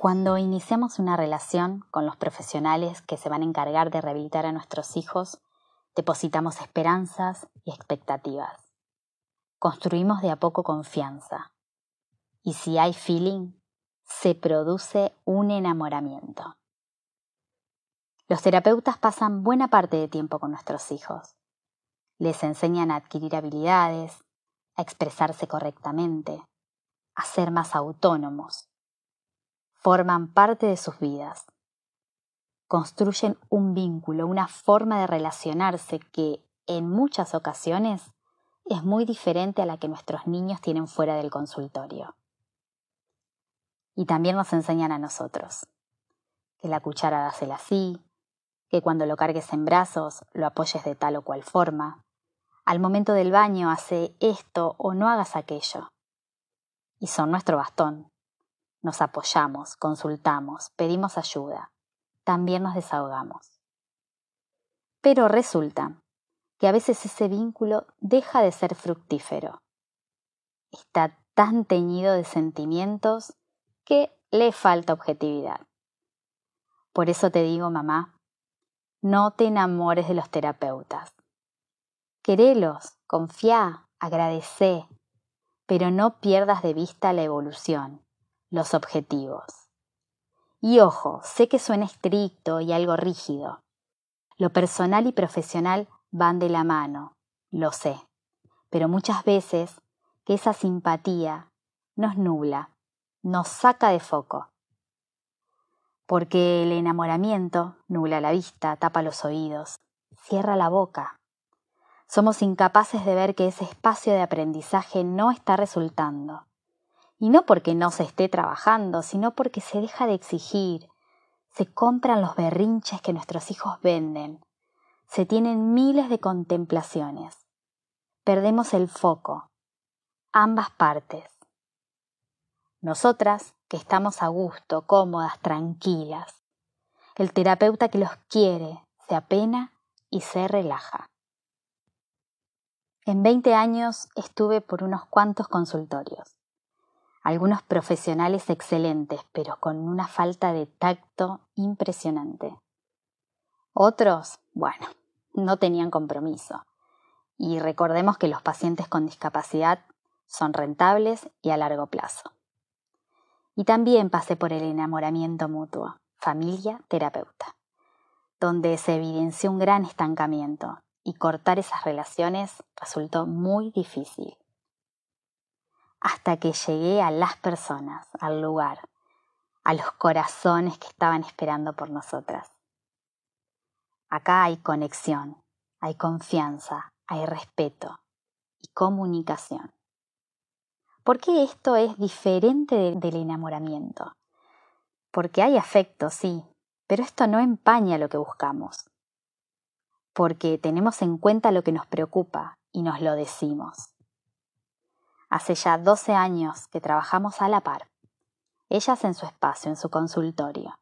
Cuando iniciamos una relación con los profesionales que se van a encargar de rehabilitar a nuestros hijos, depositamos esperanzas y expectativas. Construimos de a poco confianza. Y si hay feeling, se produce un enamoramiento. Los terapeutas pasan buena parte de tiempo con nuestros hijos. Les enseñan a adquirir habilidades, a expresarse correctamente, a ser más autónomos. Forman parte de sus vidas. Construyen un vínculo, una forma de relacionarse que en muchas ocasiones es muy diferente a la que nuestros niños tienen fuera del consultorio. Y también nos enseñan a nosotros que la cuchara dásela así, que cuando lo cargues en brazos lo apoyes de tal o cual forma. Al momento del baño hace esto o no hagas aquello. Y son nuestro bastón. Nos apoyamos, consultamos, pedimos ayuda. También nos desahogamos. Pero resulta que a veces ese vínculo deja de ser fructífero. Está tan teñido de sentimientos que le falta objetividad. Por eso te digo, mamá, no te enamores de los terapeutas. Querelos, confía, agradece, pero no pierdas de vista la evolución, los objetivos. Y ojo, sé que suena estricto y algo rígido. Lo personal y profesional van de la mano, lo sé, pero muchas veces que esa simpatía nos nubla, nos saca de foco porque el enamoramiento nubla la vista, tapa los oídos, cierra la boca. Somos incapaces de ver que ese espacio de aprendizaje no está resultando. Y no porque no se esté trabajando, sino porque se deja de exigir, se compran los berrinches que nuestros hijos venden, se tienen miles de contemplaciones. Perdemos el foco, ambas partes. Nosotras que estamos a gusto, cómodas, tranquilas. El terapeuta que los quiere, se apena y se relaja. En 20 años estuve por unos cuantos consultorios. Algunos profesionales excelentes, pero con una falta de tacto impresionante. Otros, bueno, no tenían compromiso. Y recordemos que los pacientes con discapacidad son rentables y a largo plazo. Y también pasé por el enamoramiento mutuo, familia-terapeuta, donde se evidenció un gran estancamiento y cortar esas relaciones resultó muy difícil. Hasta que llegué a las personas, al lugar, a los corazones que estaban esperando por nosotras. Acá hay conexión, hay confianza, hay respeto y comunicación. ¿Por qué esto es diferente del enamoramiento? Porque hay afecto, sí, pero esto no empaña lo que buscamos. Porque tenemos en cuenta lo que nos preocupa y nos lo decimos. Hace ya 12 años que trabajamos a la par. Ellas en su espacio, en su consultorio.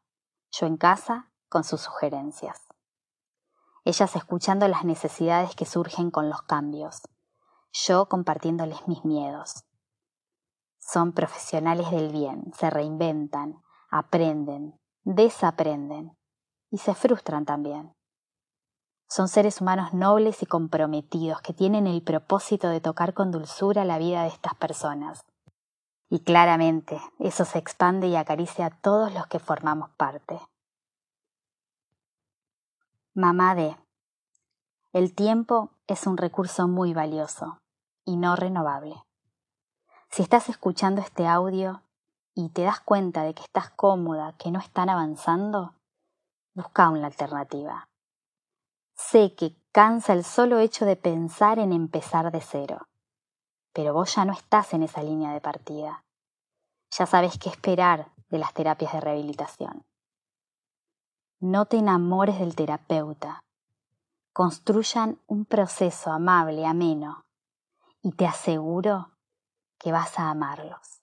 Yo en casa con sus sugerencias. Ellas escuchando las necesidades que surgen con los cambios. Yo compartiéndoles mis miedos son profesionales del bien, se reinventan, aprenden, desaprenden y se frustran también. Son seres humanos nobles y comprometidos que tienen el propósito de tocar con dulzura la vida de estas personas. Y claramente eso se expande y acaricia a todos los que formamos parte. Mamá de. El tiempo es un recurso muy valioso y no renovable. Si estás escuchando este audio y te das cuenta de que estás cómoda, que no están avanzando, busca una alternativa. Sé que cansa el solo hecho de pensar en empezar de cero, pero vos ya no estás en esa línea de partida. Ya sabes qué esperar de las terapias de rehabilitación. No te enamores del terapeuta. Construyan un proceso amable, ameno, y te aseguro que vas a amarlos.